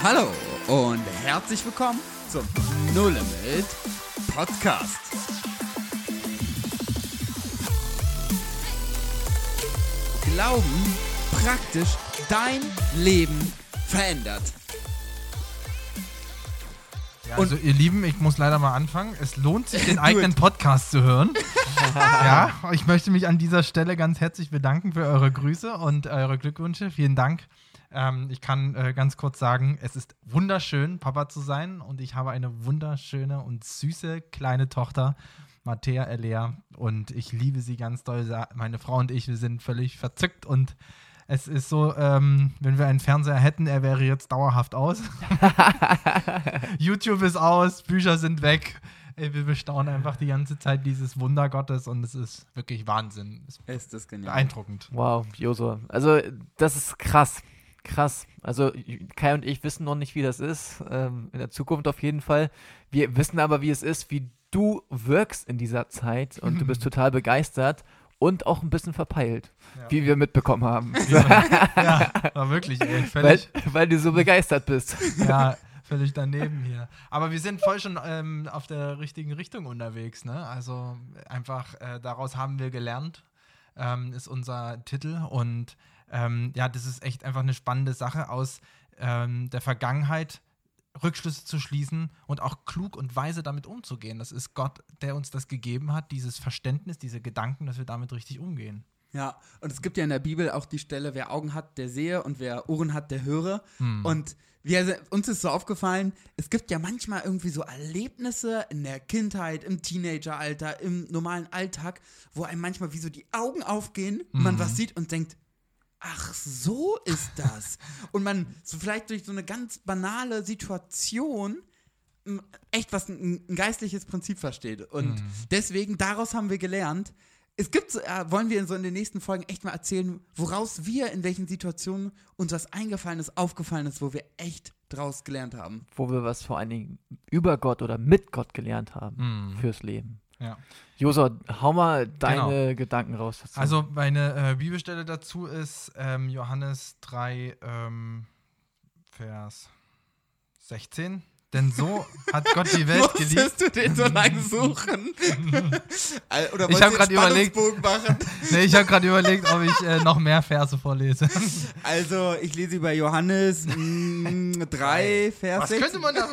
Hallo und herzlich willkommen zum No Limit Podcast. Glauben praktisch dein Leben verändert. Ja, also ihr Lieben, ich muss leider mal anfangen. Es lohnt sich, den eigenen Podcast zu hören. ja, ich möchte mich an dieser Stelle ganz herzlich bedanken für eure Grüße und eure Glückwünsche. Vielen Dank. Ähm, ich kann äh, ganz kurz sagen, es ist wunderschön, Papa zu sein und ich habe eine wunderschöne und süße kleine Tochter, Mattea Elea, und ich liebe sie ganz doll. Meine Frau und ich, wir sind völlig verzückt und es ist so, ähm, wenn wir einen Fernseher hätten, er wäre jetzt dauerhaft aus. YouTube ist aus, Bücher sind weg. Wir bestaunen einfach die ganze Zeit dieses Wunder Gottes und es ist wirklich Wahnsinn. Es ist das genial. Beeindruckend. Wow, Josua. Also, das ist krass. Krass. Also, Kai und ich wissen noch nicht, wie das ist. Ähm, in der Zukunft auf jeden Fall. Wir wissen aber, wie es ist, wie du wirkst in dieser Zeit und du bist total begeistert und auch ein bisschen verpeilt, ja. wie wir mitbekommen haben. Ja, war wirklich, ey, völlig. Weil, weil, du so begeistert bist. Ja, völlig daneben hier. Aber wir sind voll schon ähm, auf der richtigen Richtung unterwegs, ne? Also einfach äh, daraus haben wir gelernt, ähm, ist unser Titel. Und ähm, ja, das ist echt einfach eine spannende Sache aus ähm, der Vergangenheit Rückschlüsse zu schließen und auch klug und weise damit umzugehen. Das ist Gott, der uns das gegeben hat, dieses Verständnis, diese Gedanken, dass wir damit richtig umgehen. Ja, und es gibt ja in der Bibel auch die Stelle, wer Augen hat, der sehe und wer Ohren hat, der höre. Hm. Und wir, uns ist so aufgefallen, es gibt ja manchmal irgendwie so Erlebnisse in der Kindheit, im Teenageralter, im normalen Alltag, wo einem manchmal wie so die Augen aufgehen, hm. man was sieht und denkt, ach, so ist das. Und man so vielleicht durch so eine ganz banale Situation echt was ein, ein geistliches Prinzip versteht. Und mhm. deswegen, daraus haben wir gelernt, es gibt, äh, wollen wir in so in den nächsten Folgen echt mal erzählen, woraus wir in welchen Situationen uns was eingefallen ist, aufgefallen ist, wo wir echt draus gelernt haben. Wo wir was vor allen Dingen über Gott oder mit Gott gelernt haben mhm. fürs Leben. Ja. Josa, hau mal deine genau. Gedanken raus. Dazu. Also meine äh, Bibelstelle dazu ist ähm, Johannes 3, ähm, Vers 16. Denn so hat Gott die Welt geliebt. Musstest du den so lange suchen? Oder ich habe gerade überlegt, machen? nee, ich habe gerade überlegt, ob ich äh, noch mehr Verse vorlese. Also, ich lese über Johannes mh, mm, 3, Vers Was könnte man da?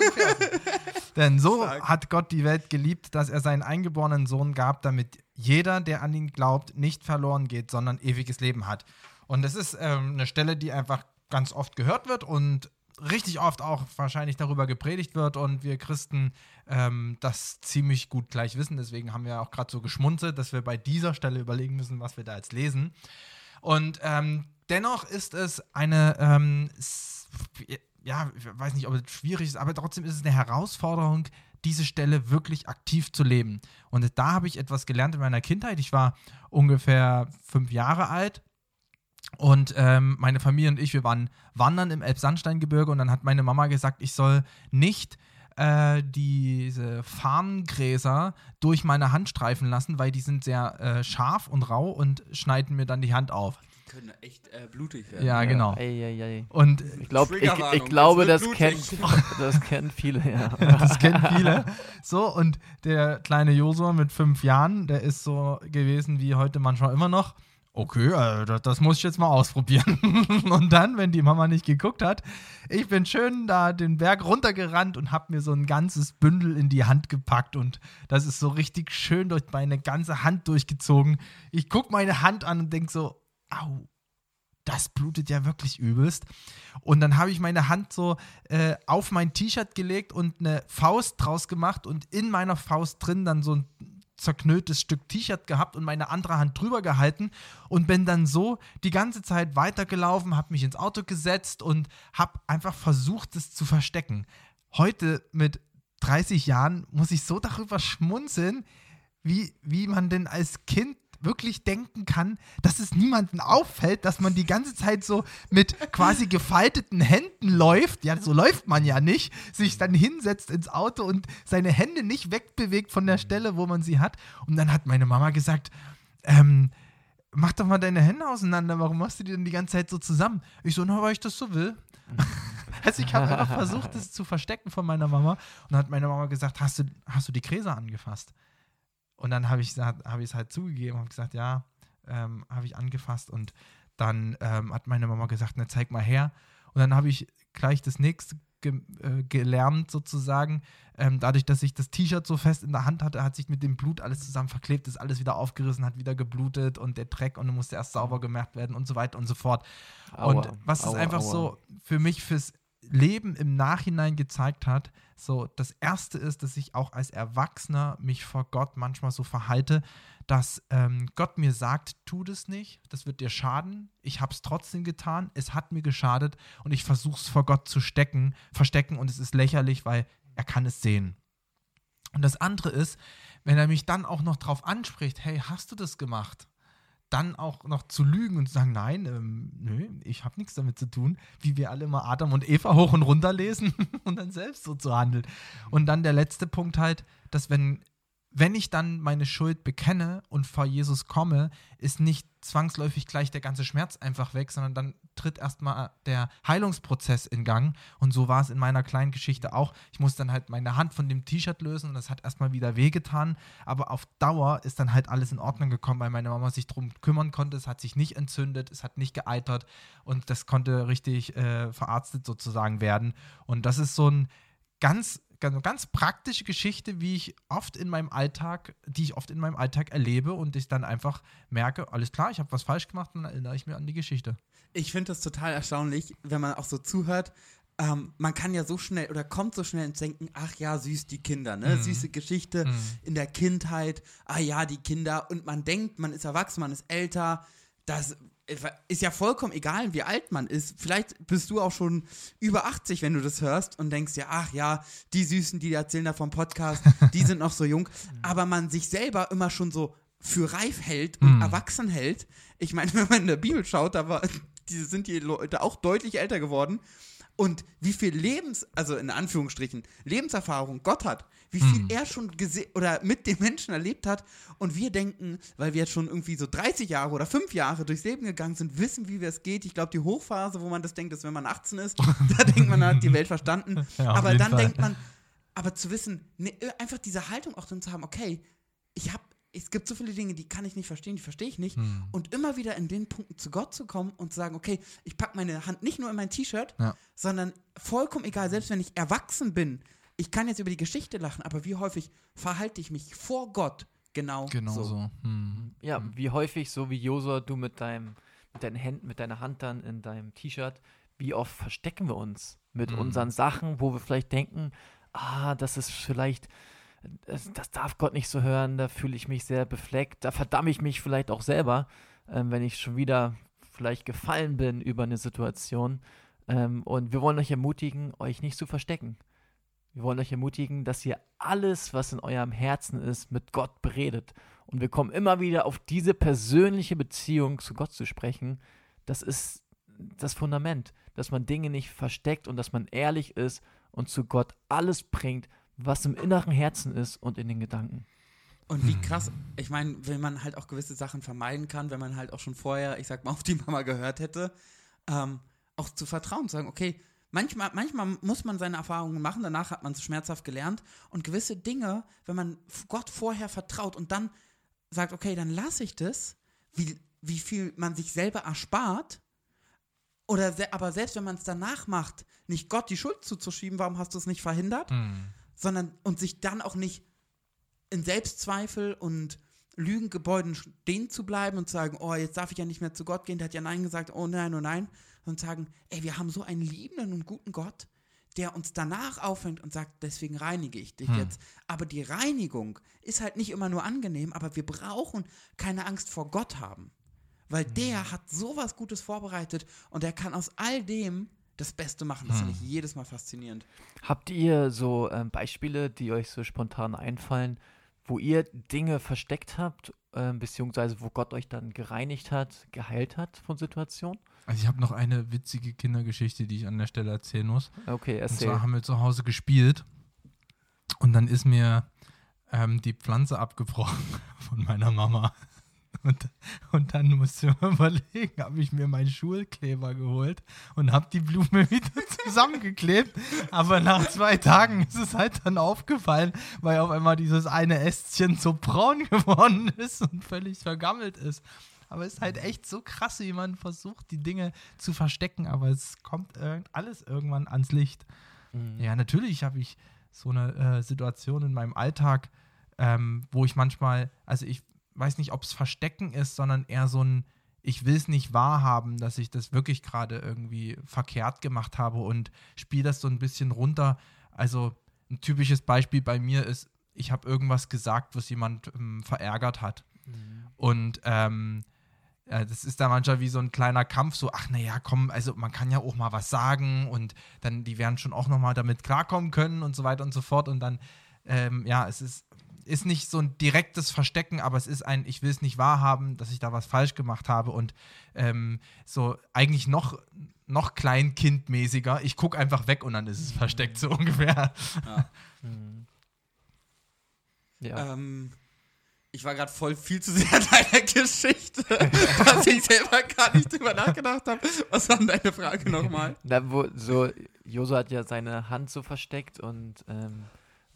Denn so Sag. hat Gott die Welt geliebt, dass er seinen eingeborenen Sohn gab, damit jeder, der an ihn glaubt, nicht verloren geht, sondern ewiges Leben hat. Und das ist ähm, eine Stelle, die einfach ganz oft gehört wird und richtig oft auch wahrscheinlich darüber gepredigt wird und wir Christen ähm, das ziemlich gut gleich wissen. Deswegen haben wir auch gerade so geschmunzelt, dass wir bei dieser Stelle überlegen müssen, was wir da jetzt lesen. Und ähm, dennoch ist es eine, ähm, ja, ich weiß nicht, ob es schwierig ist, aber trotzdem ist es eine Herausforderung, diese Stelle wirklich aktiv zu leben. Und da habe ich etwas gelernt in meiner Kindheit. Ich war ungefähr fünf Jahre alt und ähm, meine Familie und ich, wir waren wandern im Elbsandsteingebirge und dann hat meine Mama gesagt, ich soll nicht äh, diese Farngräser durch meine Hand streifen lassen, weil die sind sehr äh, scharf und rau und schneiden mir dann die Hand auf. Können echt äh, blutig werden. Ja, genau. Ei, ei, ei. Und ich, glaub, ich, ich glaube, das, kennt, das kennen viele, ja. das kennen viele. So, und der kleine Josua mit fünf Jahren, der ist so gewesen wie heute manchmal immer noch okay, äh, das, das, muss ich jetzt mal ausprobieren. und dann, wenn die Mama nicht geguckt hat, ich bin schön da den Berg runtergerannt und habe mir so ein ganzes Bündel in die Hand gepackt und das ist so richtig schön durch meine ganze Hand durchgezogen. Ich gucke meine Hand an und denke so, au, das blutet ja wirklich übelst. Und dann habe ich meine Hand so äh, auf mein T-Shirt gelegt und eine Faust draus gemacht und in meiner Faust drin dann so ein zerknülltes Stück T-Shirt gehabt und meine andere Hand drüber gehalten und bin dann so die ganze Zeit weitergelaufen, habe mich ins Auto gesetzt und habe einfach versucht, es zu verstecken. Heute mit 30 Jahren muss ich so darüber schmunzeln, wie, wie man denn als Kind wirklich denken kann, dass es niemandem auffällt, dass man die ganze Zeit so mit quasi gefalteten Händen läuft. Ja, so läuft man ja nicht. Sich dann hinsetzt ins Auto und seine Hände nicht wegbewegt von der Stelle, wo man sie hat. Und dann hat meine Mama gesagt, ähm, mach doch mal deine Hände auseinander. Warum machst du die denn die ganze Zeit so zusammen? Ich so, na, weil ich das so will. Also ich habe einfach versucht, das zu verstecken von meiner Mama. Und dann hat meine Mama gesagt, hast du, hast du die Gräser angefasst? Und dann habe ich hab es halt zugegeben, habe gesagt, ja, ähm, habe ich angefasst. Und dann ähm, hat meine Mama gesagt, na zeig mal her. Und dann habe ich gleich das nächste ge äh, gelernt sozusagen. Ähm, dadurch, dass ich das T-Shirt so fest in der Hand hatte, hat sich mit dem Blut alles zusammen verklebt, ist alles wieder aufgerissen, hat wieder geblutet und der Dreck und musste erst sauber gemacht werden und so weiter und so fort. Aua, und was aua, es einfach aua. so für mich fürs Leben im Nachhinein gezeigt hat, so das erste ist, dass ich auch als Erwachsener mich vor Gott manchmal so verhalte, dass ähm, Gott mir sagt, tu das nicht, das wird dir schaden. Ich habe es trotzdem getan, es hat mir geschadet und ich versuche es vor Gott zu stecken, verstecken und es ist lächerlich, weil er kann es sehen. Und das andere ist, wenn er mich dann auch noch drauf anspricht, hey, hast du das gemacht? Dann auch noch zu lügen und zu sagen, nein, ähm, nö, ich habe nichts damit zu tun, wie wir alle immer Adam und Eva hoch und runter lesen und dann selbst so zu handeln. Und dann der letzte Punkt halt, dass wenn wenn ich dann meine Schuld bekenne und vor Jesus komme, ist nicht zwangsläufig gleich der ganze Schmerz einfach weg, sondern dann tritt erstmal der Heilungsprozess in Gang. Und so war es in meiner kleinen Geschichte auch. Ich musste dann halt meine Hand von dem T-Shirt lösen und das hat erstmal wieder wehgetan. Aber auf Dauer ist dann halt alles in Ordnung gekommen, weil meine Mama sich darum kümmern konnte. Es hat sich nicht entzündet, es hat nicht geeitert und das konnte richtig äh, verarztet sozusagen werden. Und das ist so ein ganz ganz, ganz praktische Geschichte, wie ich oft in meinem Alltag, die ich oft in meinem Alltag erlebe und ich dann einfach merke, alles klar, ich habe was falsch gemacht, dann erinnere ich mir an die Geschichte. Ich finde das total erstaunlich, wenn man auch so zuhört. Ähm, man kann ja so schnell oder kommt so schnell ins Denken, ach ja, süß die Kinder, ne? Mhm. Süße Geschichte mhm. in der Kindheit, ah ja, die Kinder. Und man denkt, man ist erwachsen, man ist älter. Das ist ja vollkommen egal, wie alt man ist. Vielleicht bist du auch schon über 80, wenn du das hörst und denkst ja, ach ja, die Süßen, die erzählen da vom Podcast, die sind noch so jung. Aber man sich selber immer schon so für reif hält und mm. erwachsen hält. Ich meine, wenn man in der Bibel schaut, da war, die sind die Leute auch deutlich älter geworden und wie viel Lebens, also in Anführungsstrichen, Lebenserfahrung Gott hat, wie viel hm. er schon gesehen oder mit den Menschen erlebt hat und wir denken, weil wir jetzt schon irgendwie so 30 Jahre oder 5 Jahre durchs Leben gegangen sind, wissen, wie es geht. Ich glaube, die Hochphase, wo man das denkt, ist, wenn man 18 ist, da denkt man, hat die Welt verstanden. Ja, aber dann Fall. denkt man, aber zu wissen, ne, einfach diese Haltung auch drin zu haben, okay, ich habe es gibt so viele Dinge, die kann ich nicht verstehen, die verstehe ich nicht. Hm. Und immer wieder in den Punkten zu Gott zu kommen und zu sagen, okay, ich packe meine Hand nicht nur in mein T-Shirt, ja. sondern vollkommen egal, selbst wenn ich erwachsen bin, ich kann jetzt über die Geschichte lachen, aber wie häufig verhalte ich mich vor Gott genau, genau so. so. Hm. Ja, wie häufig, so wie Josua, du mit deinem, mit deinen Händen, mit deiner Hand dann in deinem T-Shirt, wie oft verstecken wir uns mit hm. unseren Sachen, wo wir vielleicht denken, ah, das ist vielleicht das, das, darf Gott nicht so hören, da fühle ich mich sehr befleckt, da verdamme ich mich vielleicht auch selber, ähm, wenn ich schon wieder vielleicht gefallen bin über eine Situation. Ähm, und wir wollen euch ermutigen, euch nicht zu verstecken. Wir wollen euch ermutigen, dass ihr alles, was in eurem Herzen ist, mit Gott beredet. Und wir kommen immer wieder auf diese persönliche Beziehung zu Gott zu sprechen. Das ist das Fundament, dass man Dinge nicht versteckt und dass man ehrlich ist und zu Gott alles bringt, was im inneren Herzen ist und in den Gedanken. Und wie hm. krass, ich meine, wenn man halt auch gewisse Sachen vermeiden kann, wenn man halt auch schon vorher, ich sag mal, auf die Mama gehört hätte, ähm, auch zu vertrauen, zu sagen, okay, manchmal, manchmal muss man seine Erfahrungen machen, danach hat man es schmerzhaft gelernt und gewisse Dinge, wenn man Gott vorher vertraut und dann sagt, okay, dann lasse ich das, wie, wie viel man sich selber erspart, oder se aber selbst wenn man es danach macht, nicht Gott die Schuld zuzuschieben, warum hast du es nicht verhindert? Hm sondern und sich dann auch nicht in Selbstzweifel und Lügengebäuden stehen zu bleiben und zu sagen, oh, jetzt darf ich ja nicht mehr zu Gott gehen, der hat ja Nein gesagt, oh nein, oh nein, und sagen, ey, wir haben so einen liebenden und guten Gott, der uns danach auffängt und sagt, deswegen reinige ich dich hm. jetzt. Aber die Reinigung ist halt nicht immer nur angenehm, aber wir brauchen keine Angst vor Gott haben. Weil hm. der hat sowas Gutes vorbereitet und er kann aus all dem das Beste machen. Das hm. finde ich jedes Mal faszinierend. Habt ihr so ähm, Beispiele, die euch so spontan einfallen, wo ihr Dinge versteckt habt, äh, beziehungsweise wo Gott euch dann gereinigt hat, geheilt hat von Situationen? Also ich habe noch eine witzige Kindergeschichte, die ich an der Stelle erzählen muss. Okay, erzähl. Und zwar haben wir zu Hause gespielt und dann ist mir ähm, die Pflanze abgebrochen von meiner Mama. Und, und dann musste ich überlegen, habe ich mir meinen Schulkleber geholt und habe die Blume wieder zusammengeklebt. Aber nach zwei Tagen ist es halt dann aufgefallen, weil auf einmal dieses eine Ästchen so braun geworden ist und völlig vergammelt ist. Aber es ist halt echt so krass, wie man versucht, die Dinge zu verstecken, aber es kommt alles irgendwann ans Licht. Mhm. Ja, natürlich habe ich so eine äh, Situation in meinem Alltag, ähm, wo ich manchmal, also ich weiß nicht, ob es Verstecken ist, sondern eher so ein, ich will es nicht wahrhaben, dass ich das wirklich gerade irgendwie verkehrt gemacht habe und spiele das so ein bisschen runter. Also ein typisches Beispiel bei mir ist, ich habe irgendwas gesagt, was jemand ähm, verärgert hat. Mhm. Und ähm, ja, das ist da manchmal wie so ein kleiner Kampf, so, ach naja, komm, also man kann ja auch mal was sagen und dann, die werden schon auch nochmal damit klarkommen können und so weiter und so fort. Und dann, ähm, ja, es ist, ist nicht so ein direktes Verstecken, aber es ist ein, ich will es nicht wahrhaben, dass ich da was falsch gemacht habe und ähm, so eigentlich noch, noch kleinkindmäßiger. Ich gucke einfach weg und dann ist es versteckt, so ungefähr. Ja. ja. Ähm, ich war gerade voll viel zu sehr in deiner Geschichte, dass ich selber gar nicht drüber nachgedacht habe. Was war denn deine Frage nochmal? Na, wo, so, Joso hat ja seine Hand so versteckt und ähm,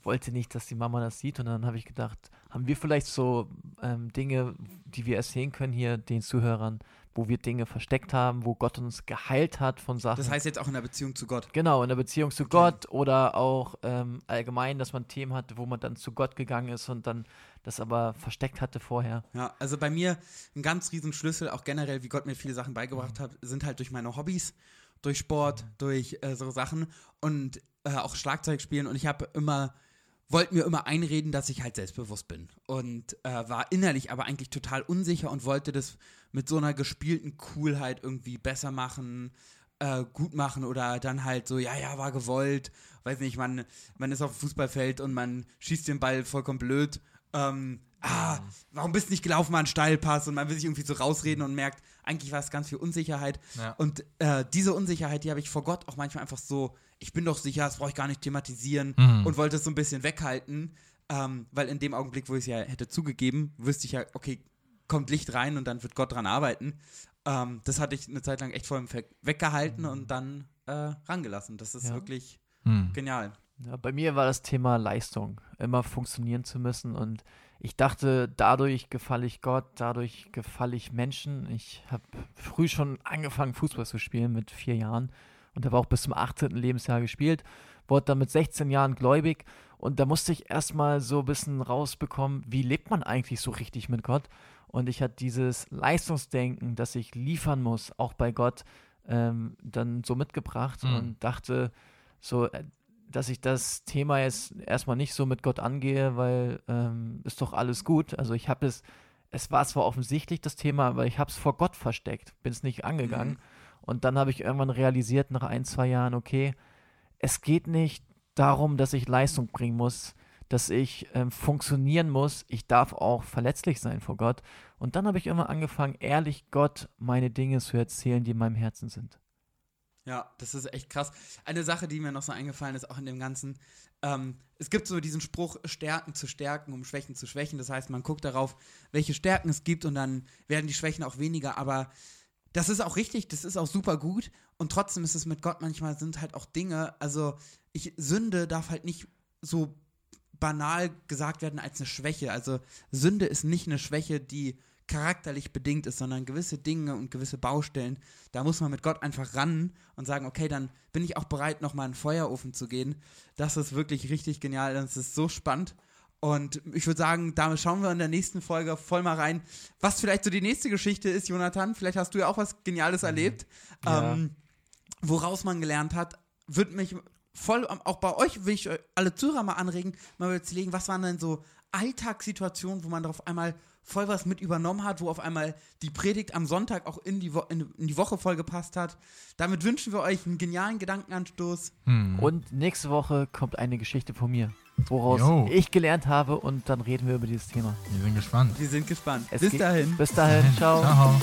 wollte nicht, dass die Mama das sieht. Und dann habe ich gedacht, haben wir vielleicht so ähm, Dinge, die wir erzählen können hier den Zuhörern, wo wir Dinge versteckt haben, wo Gott uns geheilt hat von Sachen. Das heißt jetzt auch in der Beziehung zu Gott. Genau, in der Beziehung zu okay. Gott oder auch ähm, allgemein, dass man Themen hatte, wo man dann zu Gott gegangen ist und dann das aber versteckt hatte vorher. Ja, also bei mir ein ganz riesen Schlüssel, auch generell, wie Gott mir viele Sachen beigebracht mhm. hat, sind halt durch meine Hobbys, durch Sport, mhm. durch äh, so Sachen und äh, auch Schlagzeug spielen und ich habe immer wollte mir immer einreden, dass ich halt selbstbewusst bin und äh, war innerlich aber eigentlich total unsicher und wollte das mit so einer gespielten Coolheit irgendwie besser machen, äh, gut machen oder dann halt so, ja, ja, war gewollt, weiß nicht, man, man ist auf dem Fußballfeld und man schießt den Ball vollkommen blöd. Ähm, ah, warum bist du nicht gelaufen mal einen Steilpass und man will sich irgendwie so rausreden und merkt, eigentlich war es ganz viel Unsicherheit. Ja. Und äh, diese Unsicherheit, die habe ich vor Gott auch manchmal einfach so, ich bin doch sicher, das brauche ich gar nicht thematisieren mhm. und wollte es so ein bisschen weghalten, ähm, weil in dem Augenblick, wo ich es ja hätte zugegeben, wüsste ich ja, okay, kommt Licht rein und dann wird Gott dran arbeiten. Ähm, das hatte ich eine Zeit lang echt vor ihm weggehalten mhm. und dann äh, rangelassen. Das ist ja. wirklich mhm. genial. Ja, bei mir war das Thema Leistung, immer funktionieren zu müssen und ich dachte, dadurch gefalle ich Gott, dadurch gefalle ich Menschen. Ich habe früh schon angefangen, Fußball zu spielen mit vier Jahren und habe auch bis zum 18. Lebensjahr gespielt, wurde dann mit 16 Jahren gläubig und da musste ich erstmal so ein bisschen rausbekommen, wie lebt man eigentlich so richtig mit Gott. Und ich hatte dieses Leistungsdenken, dass ich liefern muss, auch bei Gott, ähm, dann so mitgebracht mhm. und dachte, so, äh, dass ich das Thema jetzt erstmal nicht so mit Gott angehe, weil ähm, ist doch alles gut. Also ich habe es, es war zwar offensichtlich das Thema, aber ich habe es vor Gott versteckt, bin es nicht angegangen. Mhm. Und dann habe ich irgendwann realisiert nach ein, zwei Jahren, okay, es geht nicht darum, dass ich Leistung bringen muss, dass ich ähm, funktionieren muss. Ich darf auch verletzlich sein vor Gott. Und dann habe ich immer angefangen, ehrlich Gott meine Dinge zu erzählen, die in meinem Herzen sind. Ja, das ist echt krass. Eine Sache, die mir noch so eingefallen ist, auch in dem Ganzen, ähm, es gibt so diesen Spruch, Stärken zu stärken, um Schwächen zu schwächen. Das heißt, man guckt darauf, welche Stärken es gibt und dann werden die Schwächen auch weniger. Aber das ist auch richtig, das ist auch super gut. Und trotzdem ist es mit Gott manchmal sind halt auch Dinge, also ich, Sünde darf halt nicht so banal gesagt werden als eine Schwäche. Also Sünde ist nicht eine Schwäche, die charakterlich bedingt ist, sondern gewisse Dinge und gewisse Baustellen, da muss man mit Gott einfach ran und sagen, okay, dann bin ich auch bereit, nochmal in den Feuerofen zu gehen. Das ist wirklich richtig genial, das ist so spannend. Und ich würde sagen, damit schauen wir in der nächsten Folge voll mal rein, was vielleicht so die nächste Geschichte ist, Jonathan. Vielleicht hast du ja auch was Geniales mhm. erlebt, ja. ähm, woraus man gelernt hat. Würde mich voll, auch bei euch will ich alle Zuhörer mal anregen, mal überlegen, was waren denn so Alltagssituationen, wo man darauf einmal voll was mit übernommen hat, wo auf einmal die Predigt am Sonntag auch in die, Wo in, in die Woche voll gepasst hat. Damit wünschen wir euch einen genialen Gedankenanstoß. Hm. Und nächste Woche kommt eine Geschichte von mir, woraus Yo. ich gelernt habe und dann reden wir über dieses Thema. Wir sind gespannt. Wir sind gespannt. Es bis dahin. Bis dahin. Ciao. Ciao.